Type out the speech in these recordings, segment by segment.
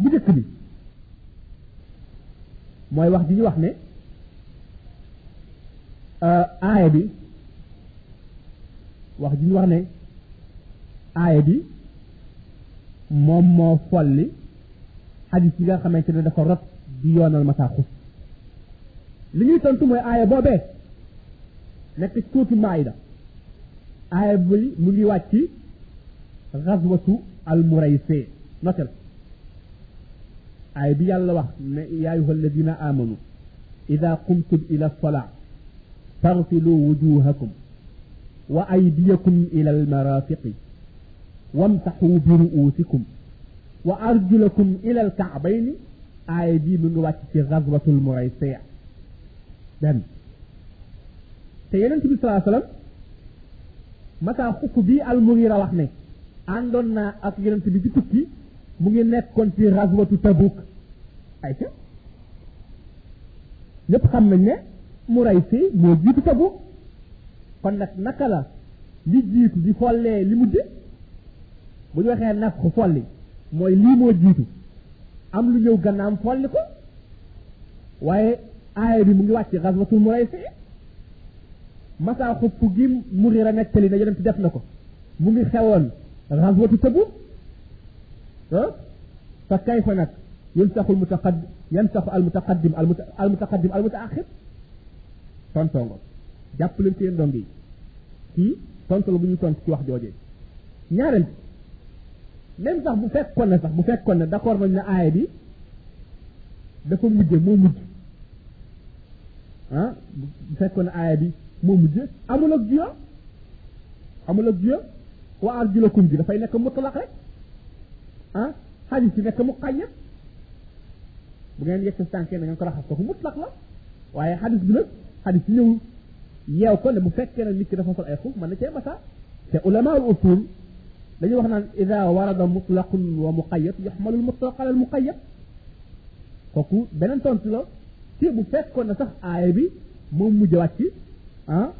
bu njëkk bi mooy wax ji ñu wax ne aaya bi wax ji ñu wax ne aaya bi moom moo folli xadis yi nga xamante ne dafa rot di yoonal masaa xus li ñuy tontu mooy aaya boobee nekk ci tuuti maayda aaya bi mu ngi wàcc xaswatu al murayse notel aaya bi yàlla wax ne yaa ayuha alladina amanu ida qumtum ila salaa فاغسلوا وجوهكم وأيديكم إلى المرافق وامسحوا برؤوسكم وأرجلكم إلى الكعبين. آية دي من وقت غزوة المريسيع. دم. سيدنا النبي صلى الله عليه وسلم متى خف بي المغيرة وحني عندنا أكيد النبي دي تكي مغي نكون في غزوة تبوك أيتا ñëpp xam nañ ne mu rey fii moo jiitu tabu kon nag naka la li jiitu di follee li mujj bu ñu waxee nag ko folli mooy lii moo jiitu am lu ñëw gannaam folli ko waaye aaya bi mu ngi wàcc xaswatul mu rey fii masaa xupp gi murira nettali na yonent def na ko mu ngi xewoon xaswatu tabu فكيف نك ينتخ المتقدم ينتخ المتقدم المتقدم المتأخر؟ تونتونغ جاب لنتي دومبي كي تونتو بني تونت كي واخ جوجي نيارن ميم صاح بو فيكون نا صاح بو فيكون نا داكور نا اي بي دا فو مودي مو مودي ها بو فيكون اي بي مو مودي امولك جيو امولك جيو وارجلكم جي دا فاي نيك مطلق رك حديث نك مقيد بغن يك سانكي نغن كو راخص كو مطلق لا واي حديث بنا حديث نيو ياو كو لمو فكنا نيت دا فصل أي خوف من تي مسا تي علماء الأصول. داني واخ نان إذا ورد مطلق ومقيد يحمل المطلق على المقيد. كوكو بنن تونت لو تي بو فكو نا صح اي بي مو مو جواتي ها؟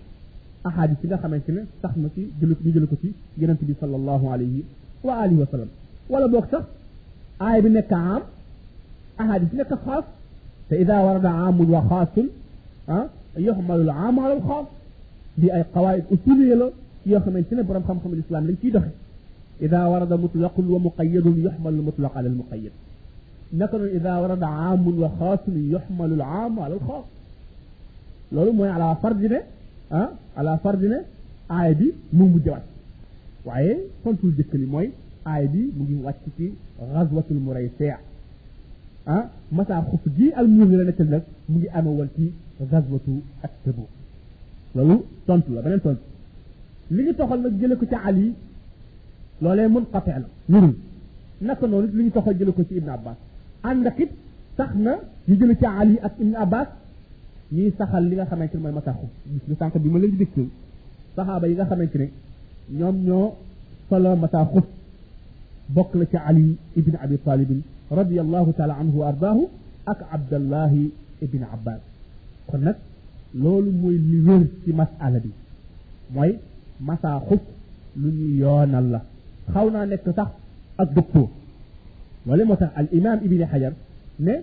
أحاديث لا خمنتني صح ما في جلوك ني جلوكو تي يونتبي صلى الله عليه وآله وسلم. Wala boog sax aaya bi nekk am ahadis nekk xaas te ida warada amun wa xaasun ah yoxmalu al aam ala al xaas di ay qawaid usuliya la yoo xamante ne borom xam-xam islam lañ ciy doxe ida warada mutlaqun wa muqayyadun yoxmalu al mutlaq ala al muqayyad naka noonu ida warada aamun wa xaasun yoxmalu al aam ala al xaas loolu mooy ala fardi ne ah ala fardi ne aaya bi mu mujj wàcc waaye tontul jëkk li mooy aaya bi mu ngi wàcc ci gazwatul muraysia ah masaa xuf gi al muur la nekkal nag mu ngi amee woon ci gazwatu ak Tabuk loolu tontu la beneen tontu li ñu toxal nag jële ko ci Ali loolee munqati la wurul naka noonu li ñu toxal jële ko ci Ibn Abbas ànd ak it tax na ñu jële ci Ali ak Ibn Abbas ñuy saxal li nga xamante ne mooy masaa xuf gis nga sànq bi ma leen di dégtal saxaaba yi nga xamante ne ñoom ñoo solo masaa xuf بقلك علي ابن أبي طالب رضي الله تعالى عنه وأرضاه أك عبد الله ابن عباس. كنت لول موي نيور سي مسألة دي موي مسا خف يون الله خونا نك الدكتور ولما الإمام ابن حجر نه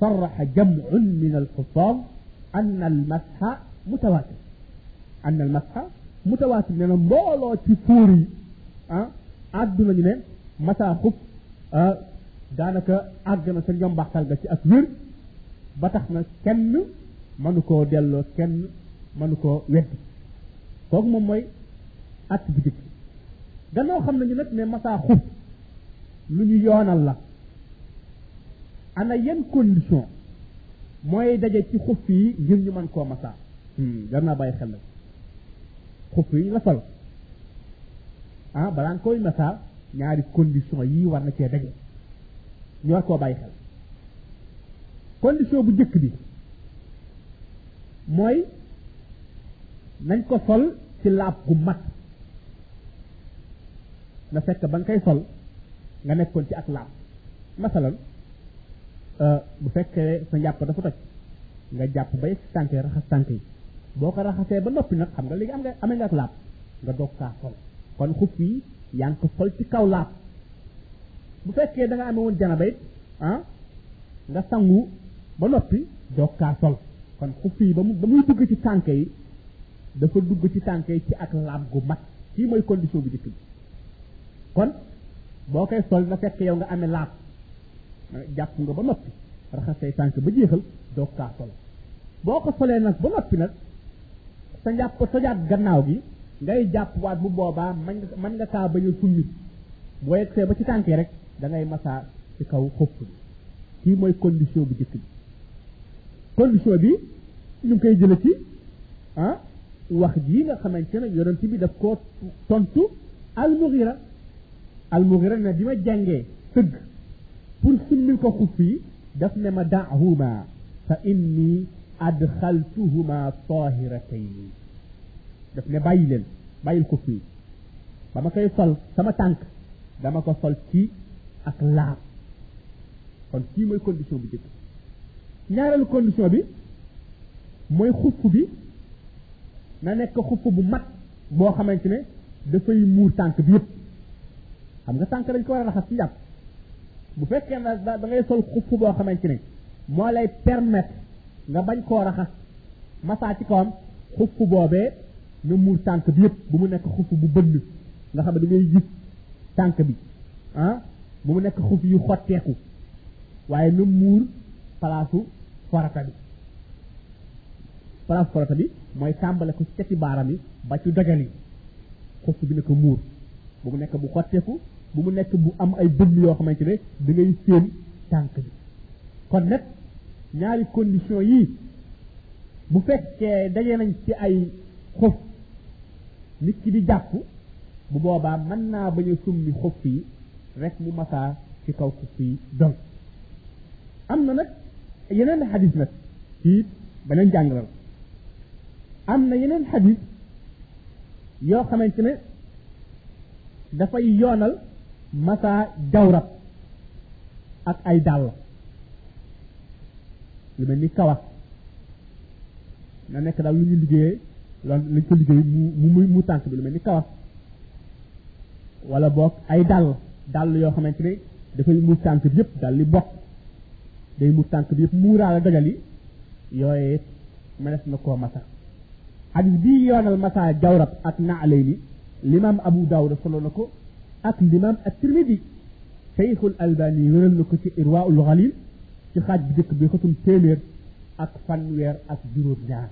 صرح جمع من الحفاظ أن المسح متواتر أن المسح متواتر لأن مولو تفوري أه أدو masaa xuf ah, daanaka àgg na sa njombaxtal ga ci ak wér ba tax na kenn mënu koo delloo kenn mënu koo weddi. Kooku moom mooy at bu jëkk gannaaw xam nañu nag ne masaa xuf lu ñu yoonal la. Ana yan condition mooy daje ci xuf yi ngir ñu mën koo masaa hmm, jar naa bàyyi xel nag. Xuf yi ñu la sol ah balaa koy masaa ñaari condition yi war na cee daje. Ñu war koo bàyyi xel. Condition bu njëkk bi mooy nañ ko sol ci laab gu mat. Na fekk ba nga koy sol nga nekkoon ci ak laab. Masalan bu fekkee sa njàpp dafa toj nga jàpp bay tànk yi raxas tànk yi. Boo ko raxasee ba noppi nag xam nga léegi am nga amee nga ak laab nga doog kaa sol. Kon xuf yi yaa ngi ko sol ci kaw laab bu fekkee da nga amee woon janaba it ah nga sangu ba noppi doog kaa sol. Kon xuf yi ba mu ba muy dugg ci tànk yi dafa dugg ci tànk yi ci ak laab gu mat kii mooy condition bu jëkk bi kon boo koy sol na fekk yow nga amee laab jàpp nga ba noppi raxas say tànk ba jeexal doog kaa sol. Boo ko solee nag ba noppi nag sa njàpp sojaat gannaaw gi ngay jàpp waat bu boobaa man nga mën nga kaa bañ a ba ci tànk rek da ngay masaa ci kaw xopp bi. kii mooy condition bu jëkk bi. condition bi ñu ngi koy jële ci ah wax jii nga xamante ne yonent bi daf koo tontu almugira almugira ne bi ma jàngee sëgg pour summil ko xuff yi daf ne ma daahuma fa inni adxaltuhuma tahiratayn daf ne bàyyi leen bàyyil xuff yi ba ma koy sol sama tànk dama ko sol ci ak laab kon kii mooy condition bi jëkk ñaareelu condition bi mooy xuff bi na nekk xuff bu mat boo xamante ne dafay muur tànk bi yëpp xam nga tànk dañ ko war a raxas ci njàpp bu fekkee na da ngay sol xuff boo xamante ne moo lay permettre nga bañ koo raxas masaa ci kawam xuff boobee nga muur tànk bi yëpp bu mu nekk xuff bu bënn. nga xam ne da ngay gis tànk bi ah bu mu nekk xuff yu xotteeku. waaye na muur palaasu farata bi. palaasu farata bi mooy tàmbale ko ci cati baaram yi ba ci dojal yi. xuff bi ne ko muur. bu mu nekk bu xotteeku bu mu nekk bu am ay bënn yoo xamante ne da ngay séen tànk bi. kon nag ñaari condition yii bu fekkee daje nañ ci ay xof nit ki di jàpp bu boobaa mën naa bañ a summi xof yi rek mu masaa ci kaw xof yi donc am na nag yeneen xadis nag ci beneen jàngalal am na yeneen xadis yoo xamante ne dafay yoonal masaa jawrat ak ay dàll. Lu mel ni kawas na nekk daal lu ñu liggéeyee lañ ko liggéey mu mu mu tànk bi lu mel ni kawas wala boog ay dàll dàll yoo xamante ne dafay mu tànk bi yëpp dal li bokk day mu tànk bi yëpp muuraale dojal yi yooye mënees na koo masa xadis bii yoonal masa jawrab ak naalay ni l'imam abu daawuda solo na ko ak l'imam at-tirmidi cheikhul albani wéral na ko ci irwaul ghalil ci xaaj bi jëkk bi xatum téeméer ak fanweer ak juróom ñaar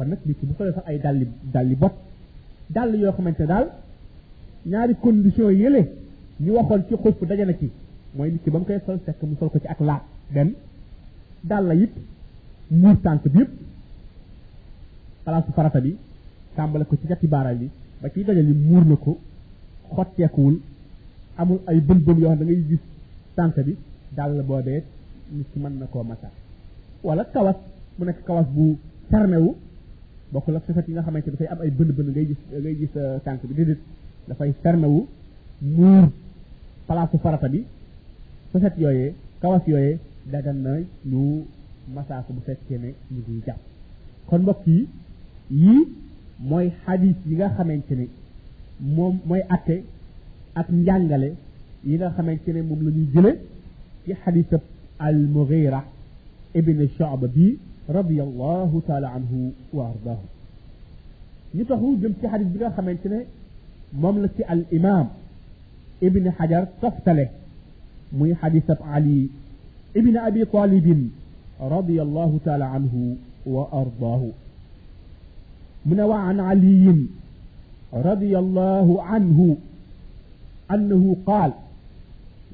kon nag nit ki bu solee sax ay dalli dalli bot dàll yoo xamante daal ñaari condition yële ñu waxoon ci xupp daje na ci mooy nit ki ba mu koy sol fekk mu sol ko ci ak laat benn dàll it muur tànk bi yëpp palaasu farata bi tàmbale ko ci gatti baaraam bi ba ciy dajal yi muur na ko xotteekuwul amul ay bën bën yoo xam da ngay gis tànk bi dàll boobee nit ki mën na koo masa wala kawas mu nekk kawas bu fermé wu bokkul ak safet yi nga xamante dafay am ay bënn bënn ngay gis ngay gis tànk bi déedéet dafay fermé wu muur palaasu farata bi safet yooyee kawas yooyee dagan na ñu masaa ko bu fekkee ne ñu ngi jàpp kon mbokk yi yii mooy xadis yi nga xamante ne moom mooy atte ak njàngale yi nga xamante ne moom jële ci xadisab al mughira ibn shu'ba رضي الله تعالى عنه وأرضاه. نتهو جم في حديث بغا خمانتنا مملكة الإمام ابن حجر تفتله. من حديث علي ابن أبي طالب رضي الله تعالى عنه وأرضاه. من وعن علي رضي الله عنه؟ أنه قال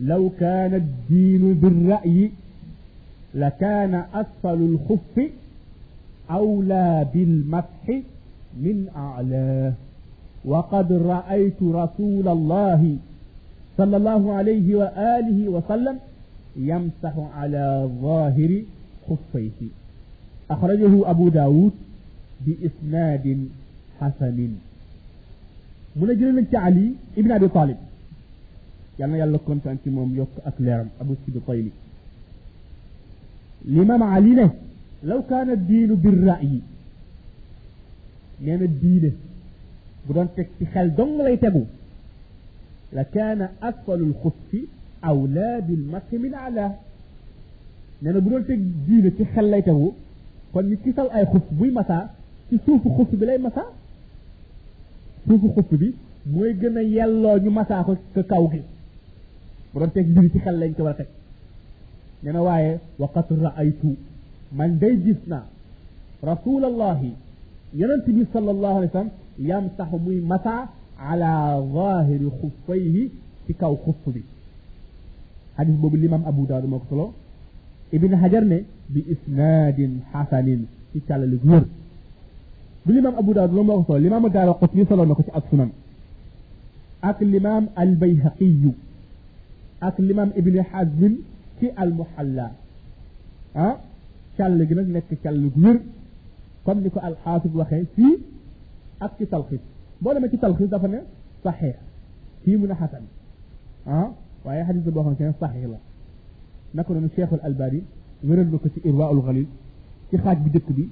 لو كان الدين بالرأي لكان أسفل الخف أولى بالمسح من أعلاه. وقد رأيت رسول الله صلى الله عليه وآله وسلم يمسح على ظاهر خفيه. أخرجه أبو داود بإسناد حسن. من جلنا علي ابن أبي طالب يعني يلا كنت أنت موم يوك أكلام أبو سيد طيلي الإمام علينا؟ لو كان الدين بالرأي. نعم الدين بدون تكتخل دون لا يتبو. لكان أسفل الخف أولى بالمسح من أعلى. نعم بدون تكتخل تخل لا يتبو. كون يكتل أي خف بي مسا. تسوف خف بلاي مسا. تسوف خف بي. موي جنة يلو نمسا خف كاوغي. بدون تكتخل لا يتبو. Nee na waaye waqat raaytu man day gis naa rasulallahi yonent bi sallallahu alayhi wa sallam yamsaxu muy masaa ala zahiri xuffayhi ci kaw xuff bi xadis boobu limam abu daawud moo ko solo ibn hajar ne bi isnaadin xasanin ci càllali gu wér bu limam abu daawud loolu moo ko solo limam daara qutni solo na ko ci ak sunan ak limam al bayhaqiyu ak limam ibni hazmin ci al muhalla ah càll gi nag nekk càll gu wér comme ni ko alxaafis waxee fii ak ci talxis boo demee ci talxis dafa ne saxiix fii mu ne xasan ah waaye xadis boo xam ne saxiix la naka noonu cheikhul albani wéral na ko ci irwaul xalil ci xaaj bi dëkk bi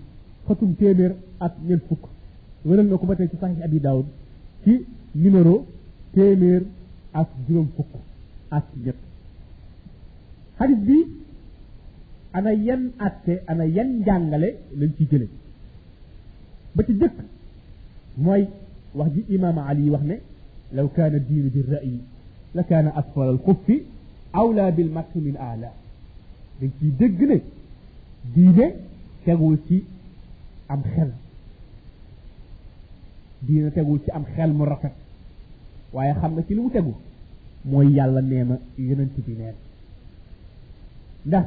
xatum téeméer ak ñeent fukk wéral na ko ba tey ci saxiix abi daawud ci numéro téeméer ak juróom fukk ak ñett xadis bi ana yan atte ana yan njàngale lañ ci jële ba ci jëkk mooy wax ji imaam ali wax ne law kaana diinu bi ra'yi la kaana asfal al xuffi awla bil maqi min ala dañ ciy dégg ne diine tegul ci am xel diine tegul ci am xel mu rafet waaye xam nga ci li mu tegu mooy yàlla nee na yonent bi neen ndax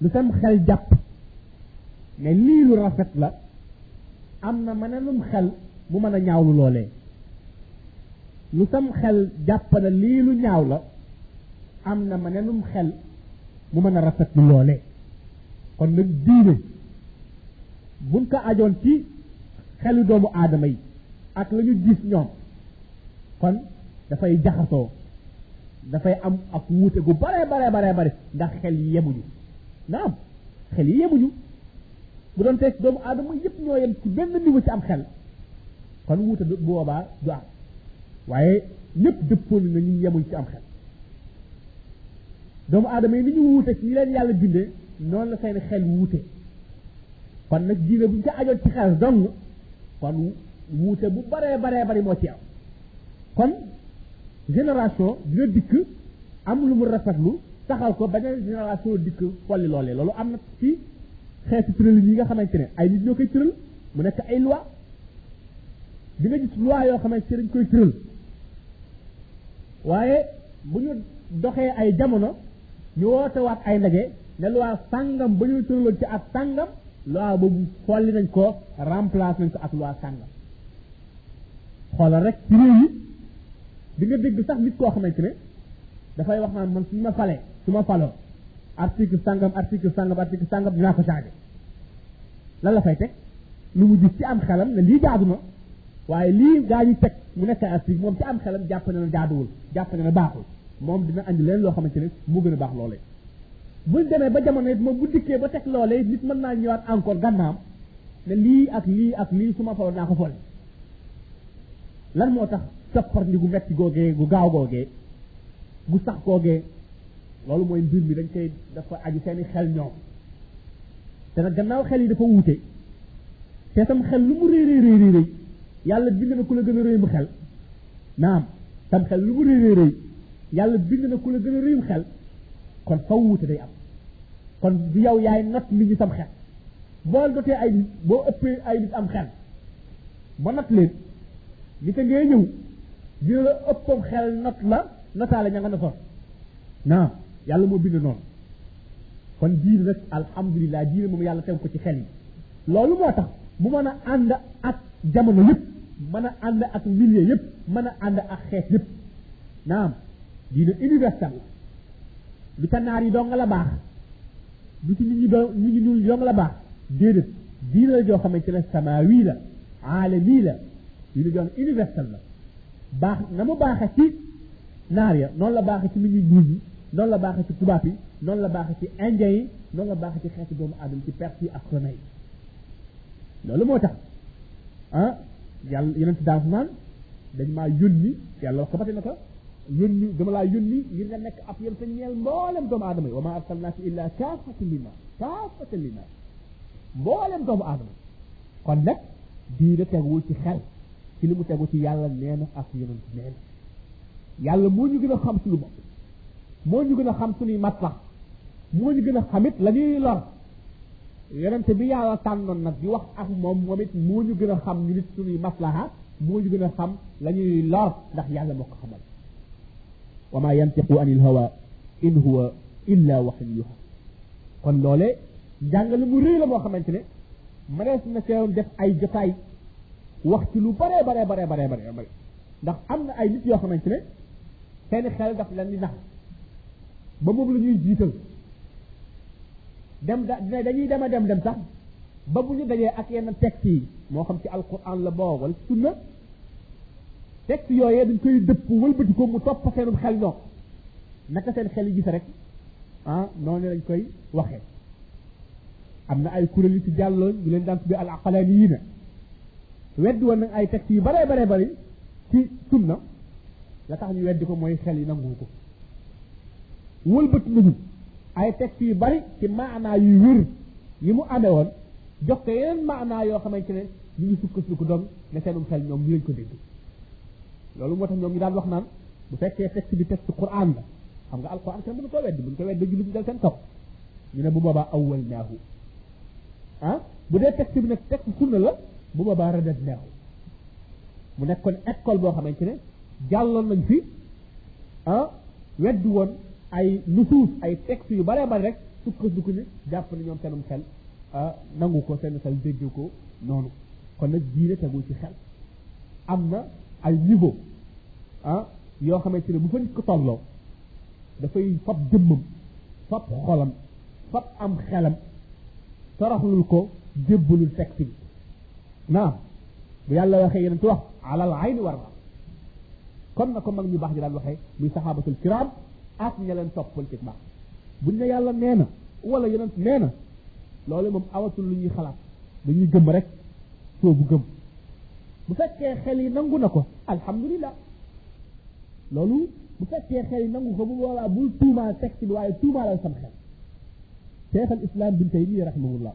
lu sam xel jàpp ne lii lu rafet la am na mënelum xel mu mën a ñaawlu loolee. Lu sam xel jàpp na lii lu ñaaw la am na mënelum xel mu mën a rafet lu loolee. Kon nag diine buñ ko ajoon ci xelu doomu aadama yi ak la ñu gis ñoom kon dafay jaxasoo. Dafay am ak wuute gu bare bare bare bare ndax xel yi yemuñu naam xel yemuñu bu doon teg doomu aadama yëpp ñoo yem ci benn niveau ci am xel kon wuute bu boobaa du am waaye ñëpp dëppoon na ñu yemuñ ci am xel doomu aadama ni ñu wuute ci leen yàlla bindee noonu la seen xel wuute kon nag diine buñ ko ajoon ci xel dong kon wuute bu baree baree bari moo ci am kon génération dina dikk am lu mu rafetlu taxal ko beneen génération dikk folli loolee loolu am na ci xeeti tëral yi nga xamante ne ay nit ñoo koy tëral mu nekk ay loi. Di nga gis loi yoo xamante dañ koy tëral. Waaye bu ñu doxee ay jamono ñu woote waat ay ndaje ne loi sàngam ba ñu tëraloon ci ak sàngam loi boobu folli nañ ko remplace nañ ko ak loi sàngam. Xoolal rek ci réew yi di nga dégg sax nit koo xamante ne dafay wax naan man su ma falee su ma faloo article sàngam article sàngam article sàngam dinaa ko changé lan la fay teg? Lu mu gis ci am xelam ne lii jaadu na waaye lii gaa ñu teg mu nekk article moom ci am xelam jàpp na ne jaaduwul jàpp na ne baaxul. Moom dina andi leen loo xamante ne mu gën a baax loolee. Buñ demee ba jamono it moom bu dikkee ba teg loolee nit mën naa ñëwaat encore gannaam ne lii ak lii ak lii su ma faloo naa ko folli lan moo tax coppar ndi gu metti googee gu gaaw googee gu sax googee loolu mooy mbir mi dañ koy dafa aju seeni xel ñoom te nag gannaaw xel yi dafa wuute te sam xel lu mu réy réy réy yàlla bind na ku la gën a réy mu xel naam sam xel lu mu réy réy yàlla bind na ku la gën a réyum xel kon faw wuute day am kon du yow yaay not nit ñi sam xel boo dotee ay nit boo ay nit am xel ba not leen nit ngay ñëw dina la ëppam xel not la notaale ña nga notoon naam yàlla moo bind noonu kon diine nag alhamdulilah diine moom yàlla teg ko ci xel yi loolu moo tax mu mën a ànd ak jamono yëpp mën a ànd ak milieu yëpp mën a ànd ak xeet yëpp naam diine universel la du ca naar yi doo nga la baax du ci nit ñi doo nit ñi ñuul doo nga la baax déedéet diine la joo xamante ne samawi la aalami la diine joo universel la nit ñi ñuul ñi noonu la baaxee ci tubaab yi noonu la baaxee ci indien yi noonu la baaxee ci xeeti doomu aadama ci perse yi ak romain yi loolu moo tax ah yàlla yeneen ci daaf naan dañ maa yónni yàlla wax ko bate na ko yónni dama laa yónni ngir nga nekk ab yem sa ñeel mboolem doomu aadama yi wa ma arsalnaaka illa kaafatan linnaas kaafatan linnaas mboolem doomu aadama kon nag diine teguwul ci xel ci li ci yàlla nee na ak yonent nee na. yàlla moo ñu gën a xam suñu bopp moo ñu gën a xam suñuy matlax moo ñu gën a xamit la ñuy lor. yonente yàlla tànnoon nag di wax ak moom moom it ñu gën a xam ñu nit suñuy maslaha moo ñu gën a xam la ñuy lor ndax yàlla moo ko xamal. wa ma yantiqu anil hawa in huwa illa waxin yuha. kon loole njàngale mu rëy la moo xamante ne mënees na see def ay jotaay wax ci lu bare bare bare bare bare bare ndax am na ay nit yoo xamante ne seeni xel daf leen di nax ba moom la ñuy jiital dem da dañuy dem a dem dem sax ba bu ñu dajee ak yenn texte yi moo xam ci alquran la boo wala sunna texte yooyee dañ koy dëpp wëlbati ko mu topp seenum xel ñoo naka seen xel yi gis rek ah noonu lañ koy waxee am na ay kuréel yu ci jàlloon ñu leen daan tuddee al aqlaniyiina weddi woon nag ay texte yu bare bare bari ci sunna la tax ñu weddi ko mooy xel yi nangu ko. Wëlbati nañu ay texte yu bari ci maanaa yu wér mu amee woon jox ko yeneen maanaa yoo xamante ne ñu ngi sukkandiku doom ne seenum xel ñoom ñu lañ ko dégg. Loolu moo tax ñoom ñu daan wax naan bu fekkee texte bi texte Qur'an la xam nga alquran kenn mënu ko weddi bu ñu ko weddi jullit dal seen kaw. Ñu ne bu boobaa awwal naahu ah bu dee texte bi nag texte sunna la bu boobaa radat naahu mu nekkoon école boo xamante ne jàlloon nañ fi ah weddi woon ay nusuus ay texte yu bare bare rek sukkandiku ne jàpp ne ñoom seenum xel nangu ko seen xel dégg ko noonu. kon nag diine tegul ci xel. am na ay niveau ah yoo xamante ne bu fa nit ko tolloo dafay fab jëmmam fab xolam fab am xelam toroxlul ko jébbalul texte bi. نعم. يلا يا خي ينتو على العين ورا كون نكو ماك ني باخ دي دال وخي مي صحابة الكرام. اك ني لن توبول تي باخ بون ني يالا نينا. ولا ينن نينا. لولي موم اواتو لو ني خلاص. دا ني گم رك سو بو گم بو فكه خلي نانغو نكو. الحمد لله لولو بو فكه خلي نانغو خو بو ولا بو توما تك تي واي توما لا سام خل شيخ الإسلام بن تيمية رحمه الله.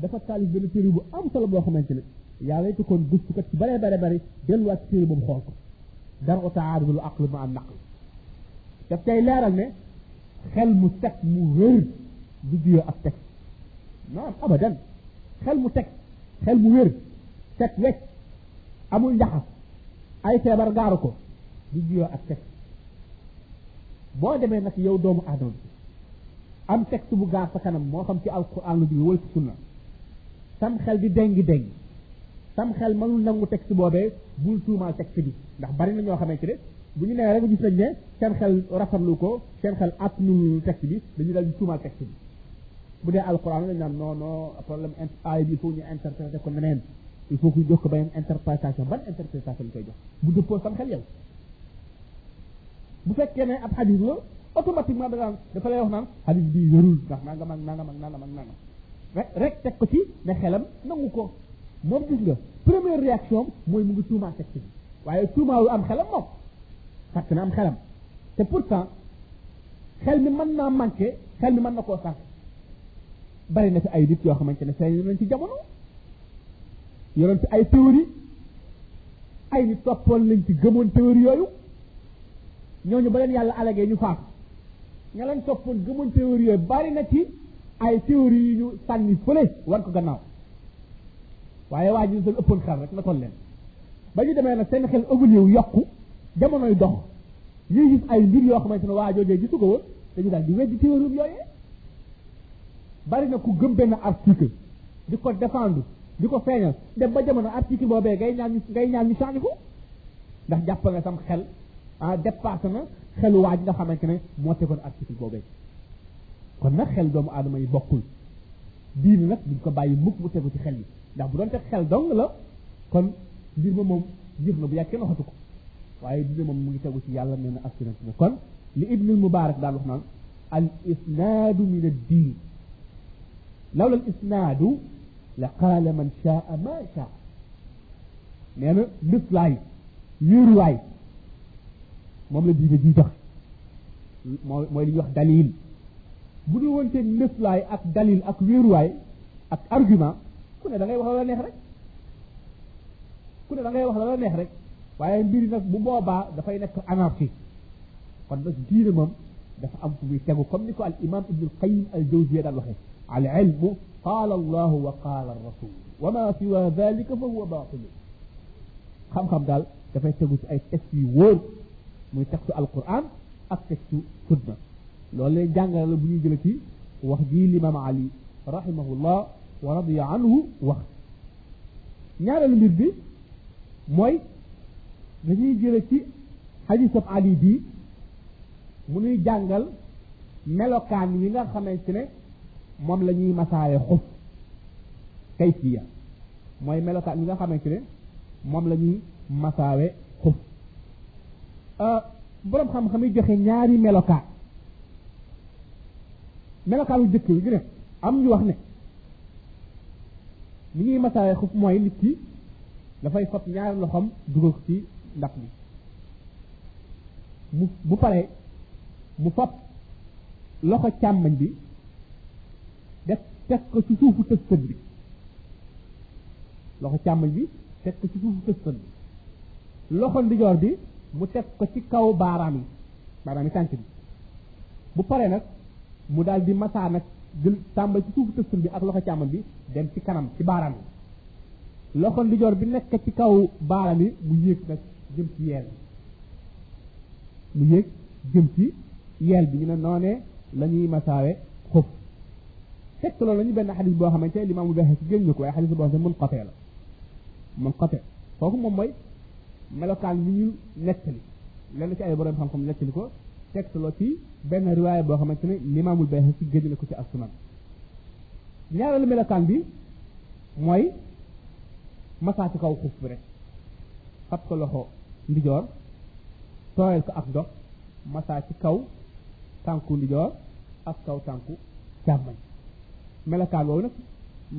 Dafa taalif benn téere bu am solo boo xamante ne yàlla ko kon gëstu kat ci bare bare bare delluwaat ci téere boobu xool ko dara taarudul aql ma am naql daf tey leeral ne xel mu set mu wér du juyoo ak texte naam abadan xel mu teg xel mu wér set wecc amul njaxas ay feebar gaaru ko du juyoo ak texte boo demee nag yow doomu aadama bi am texte bu gaar sa kanam moo xam ci alquran jóge wala ci sunna sam xel di dengi dengi sam xel mënul nangu texte boobee bul tuumaal texte bi. Ndax bari na ñoo xamante bu ñu nee rek gis nañ ne seen xel rafetlu ko seen xel atnul texte bi dañu dal di tuumaal texte bi. Bu dee alquran lañ naan non non problème aay bi faut ñu interpréter ko neneen. Il faut ñu jox ko beneen interprétation. Ban interprétation koy jox? Bu dëppoo sam xel yow. Bu fekkee ne ab xadis la automatiquement da nga dafa lay wax naan xadis bi wérul ndax nangam ak nangam ak nangam ak nangam rek teg ko ci ne xelam nangu ko. Moom gis nga première réaction mooy mu ngi tuumaa texte bi. Waaye tuumaa lu am xelam moom. Fàtt na am xelam. Te pourtant xel mi mën naa manqué xel mi mën na koo sànq. Bari na fi ay nit yoo xamante ne feeñ nañ ci jamono. Yoroon ci ay théorie. Ay nit toppoon lañ ci gëmoon théorie yooyu. Ñooñu ba leen yàlla alagee ñu faatu. Ña leen toppoon gëmoon théorie yooyu bari na ci ay théorie yi ñu sànni fële war ko gannaaw. waaye waa ji seen ëppoon xel rek leen. ba ñu demee nag seen xel évolué yow yokku jamonoy dox. ñuy gis ay mbir yoo xamante ne waa joojee gisu ko woon dañu daal di weddi théorie yooyee. bari na ku gëm benn article di ko défendre di ko feeñal dem ba jamono article boobee ngay ñaan ngay ñaan ñu ko. ndax jàpp nga sam xel ah dépassé na xelu waa ji nga xamante ne moo tegoon article boobee. Kon nag xel doomu aadama yi bokkul diine nag duñ ko bàyyi mukk mu tegu ci xel yi ndax bu doon teg xel dong la kon mbir ma moom jëf na bu yàgg kenn ko waaye diine moom mu ngi tegu ci yàlla nee na ak na kon li ibnul mubarak daan wax naan al isnaadu min ad-diin lawla al isnaadu la qaala man shaa ma shaa nee na lislaay wéeruwaay moom la diine ji mooy mooy li ñuy wax dalil bu dul woon seen nëflaay ak dalil ak wéeruwaay ak argument ku ne da ngay wax la neex rek ku ne da ngay wax la neex rek waaye mbiri nag bu boobaa dafay nekk anarchie kon nag diine moom dafa am fu muy tegu comme ni ko al imam ibnul qayim al jawziya daan waxee al ilmu qaala allahu wa qaala rasul wa ma siwa dalika fa huwa baatilu xam-xam daal dafay tegu ci ay texte yu wóor muy texte alquran ak texte sunna لولا جانغ لو بني جلتي وحدي الإمام علي رحمه الله ورضي عنه وح نيار المربي موي بني جلتي حديث أبو علي بي مني جانغل ملوكان ينغ خمسين سنة مملني مساعي خف كيفية موي ملوكان ينغ خمسين سنة مملني مساعي خف أه برم خم خمي جخي نياري ملوكان melokaan yu jëkk yi ne am ñu wax ne ni ñuy masaawe xuf mooy nit ki dafay fab ñaari loxoom dugal ko ci ndax bi. mu bu paree mu fab loxo càmmoñ bi def teg ko ci suufu tëstën bi. loxo càmmoñ bi teg ko ci suufu tëstën bi. loxo ndijoor bi mu teg ko ci kaw baaraam yi baaraam yi tànk bi. bu paree nag mu daal di masaa nag jël tàmbal ci suufu tëstën bi ak loxo càmmoñ bi dem ci kanam ci baaraam yi. Loxo ndijoor bi nekk ci kaw baaraam yi mu yéeg nag jëm ci yeel mu yéeg jëm ci yeel bi ñu ne noonee la ñuy masaawe xuf fekk loolu la ñu benn xadis boo xamante li maamu bexe gën ñu ko waaye xadis boo xam ne mun xotee la. Mun xatee kooku moom mooy melokaan bi ñu nettali. Lenn ci ay borom xam-xam nettali ko tegtaloo ci benn riwaaya boo xamante ne limaamul ci gën na ko ci asunan ñaareelu melokaan bi mooy masaa ci kaw xuuf bi rek. Fab ko loxo ndijoor tooyal ko ak ndox masaa ci kaw tànku ndijoor ak kaw tànku càmmoñ. Melokaan boobu nag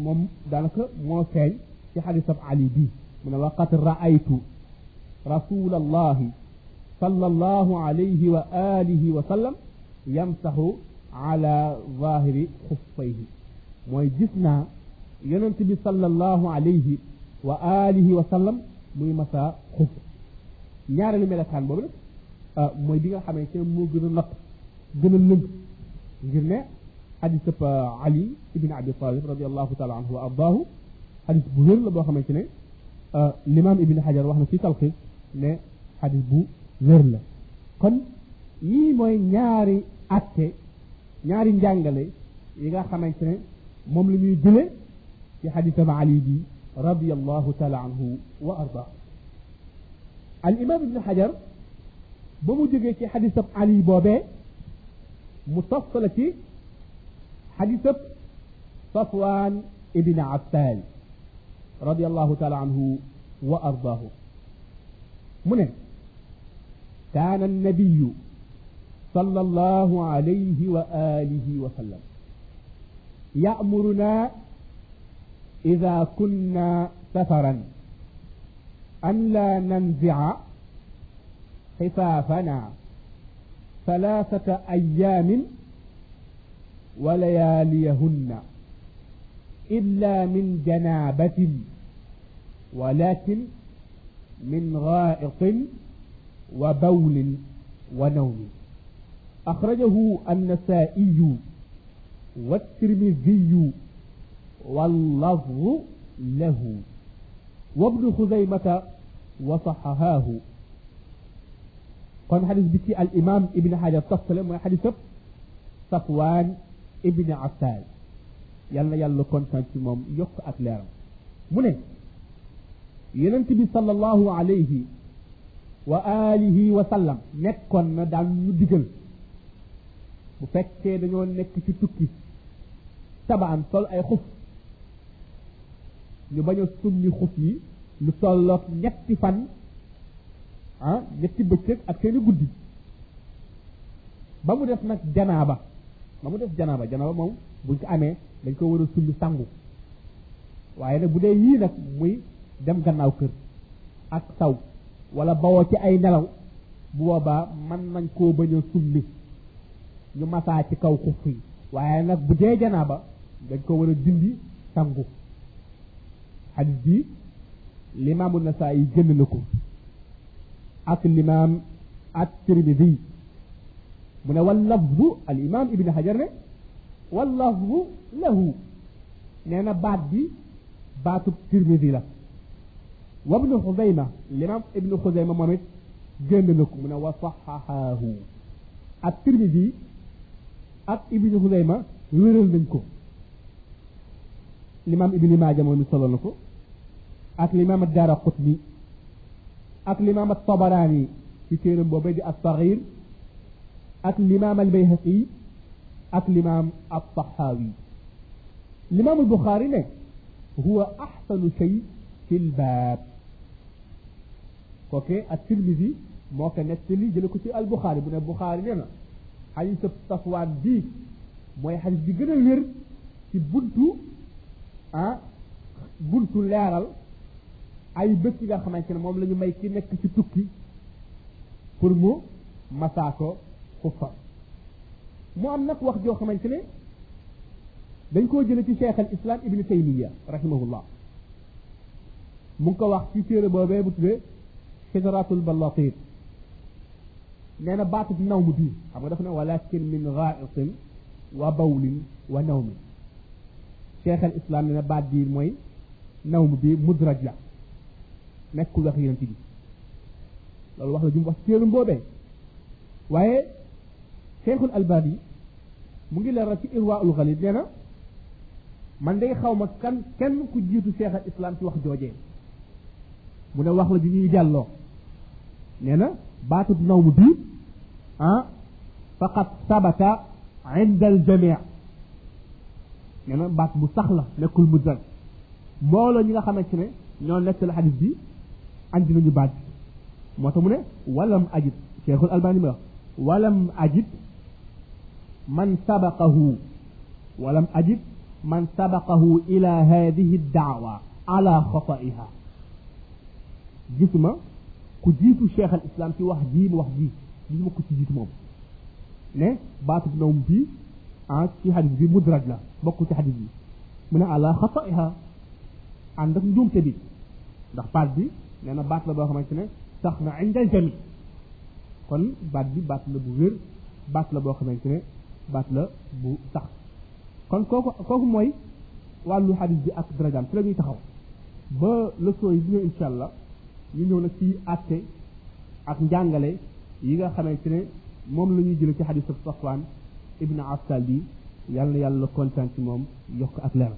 moom daanaka moo feeñ ci xadisab ali bi mu ne waqad raaytu rasulallahi صلى الله عليه وآله وسلم يمسح على ظاهر خفيه موي جسنا صلى الله عليه وآله وسلم موي خف نيار لي ملكان بوبل ا موي ديغا خامي تي مو حديث علي ابن ابي طالب رضي الله تعالى عنه وارضاه حديث بوير لا بو الامام ابن حجر واخنا في تلخيص نه حديث بو wér la kon yii mooy ñaari atte ñaari njàngale yi nga xamante ne moom la ñuy jële ci xadisab ali bi radiallahu taala anhu wa ardaahu al imam ibn xajar ba mu jógee ci xadisab ali boobee mu toftala ci xadisab safwan ibn affan radiallahu taala anhu wa ardaahu mu ne كان النبي صلى الله عليه وآله وسلم يأمرنا إذا كنا سفرا أن لا ننزع خفافنا ثلاثة أيام ولياليهن إلا من جنابة ولكن من غائط وبول ونوم. أخرجه النسائي والترمذي واللفظ له. وابن خزيمة وصححاه. قال حديث بكي الإمام ابن حجر. تسلم حديث صفوان ابن عسال. يلا يلا كونسانتيموم يك أكلارم منين؟ ينتبه صلى الله عليه wa alihi wa sallam nekkoon na daan ñu digal. bu fekkee dañoo nekk ci tukki tabaan sol ay xuf. ñu bañ a summi xuf yi lu tolloog ñetti fan ah ñetti bëccëg ak seeni guddi. ba mu def nag janaaba ba mu def janaaba janaaba moom buñ ko amee dañ ko war a sulli sangu. waaye nag bu dee yii nag muy dem gannaaw kër ak saw. Wala bawoo ci ay nelaw bu boobaa mën nañ koo bañ a summi ñu masaa ci kaw xuf yi. Waaye nag bu dee janaaba dañ ko war a dindi sangu. Xadis bi limaamu nasaa yi génn na ko ak limaam at tirmidi mu ne wal lafzu al imaam ibni hajar ne wal lafzu lahu. Nee na baat bi baatub tirmidi la. Ibnu ibnu xuzayma moom it génn na ko mu ne wa saxaxaahu ak ibnu xuzayma wéral nañ ko limaam ibni maaja moom solo na ko ak limaam addaara qutni ak limaam at-tabaraani ci téeram boobee di as-saxiir ak limaam al-bayhaqi ak limaam at-taxaawi limaam al-buxaari ne huwa axsanu shay fi lbaab kooke at-tirmidi moo ko nettali jële ko ci al-buxaari bu ne buxaari nee na xadiis safwaan bii mooy xadiis bi gën a wér ci buntu ah buntu leeral ay bés yi nga xamante ne moom la ñu may ki nekk ci tukki pour mu masaako xuffa mu am nag wax joo xamante ne dañ koo jële ci cheikh al islam ibni taymiya rahimahullah mu ngi ko wax ci téere boobee bu tuddee شجرات البلاطين لأن بعض النوم دي. أبغى ولكن من غائط وبول ونوم. شيخ الإسلام لأن بعض دي الموين نوم دي مدرج لا. ما كل أخيرا تدي لو واحد جنب أستير بوبه وهي شيخ الألباني مجي لرتي إرواء الغليل لأن من دي خاوما كان كان كجيتو شيخ الإسلام في وقت جوجين. من الله جنيه جالله نينا باتو نوم بي ها فقط ثبت عند الجميع نينا بات بو سخلا نيكول مودال مولو نيغا خامتي ني نيو نيك الحديث بي عندي نيو باج موتو مو ولم اجد شيخ الالباني مي ولم اجد من سبقه ولم اجد من سبقه إلى هذه الدعوه على خطئها جسمه ku jiitu cheikh al islam ci wax jii mu wax jii gisuma ku ci jiitu moom ne baatub nawm bii ah ci xadis bi mudraj la bokku ci xadis bi mu ne ala xataiha ànd ak njuumte bi ndax baat bi nee na baat la boo xamante ne sax na indal jami kon baat bi baat la bu wér baat la boo xamante ne baat la bu sax kon kooku kooku mooy wàllu xadis bi ak darajaam ci la ñuy taxaw ba leçon yi bi ñëw insha allah ñu ñëw nag ci àtte ak njàngale yi nga xamante ne moom la ñuy jële ci xadis Safwaan ibn Affan bi. Yàlla yàlla kontaan ci moom yokk ak leer